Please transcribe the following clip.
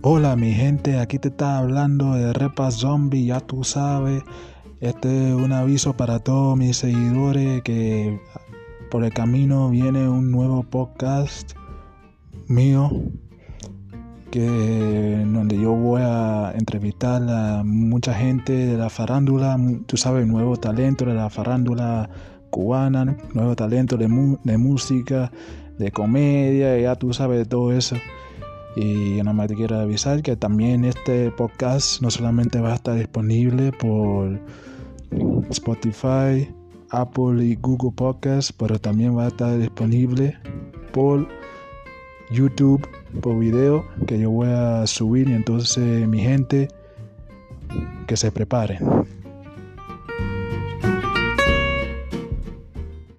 Hola mi gente, aquí te está hablando de Repa Zombie, ya tú sabes. Este es un aviso para todos mis seguidores que por el camino viene un nuevo podcast mío que donde yo voy a entrevistar a mucha gente de la farándula, tú sabes, nuevo talento de la farándula cubana, nuevo talento de, de música, de comedia, ya tú sabes todo eso. Y nada más te quiero avisar que también este podcast no solamente va a estar disponible por Spotify, Apple y Google Podcasts, pero también va a estar disponible por YouTube, por video que yo voy a subir. Y entonces mi gente, que se preparen.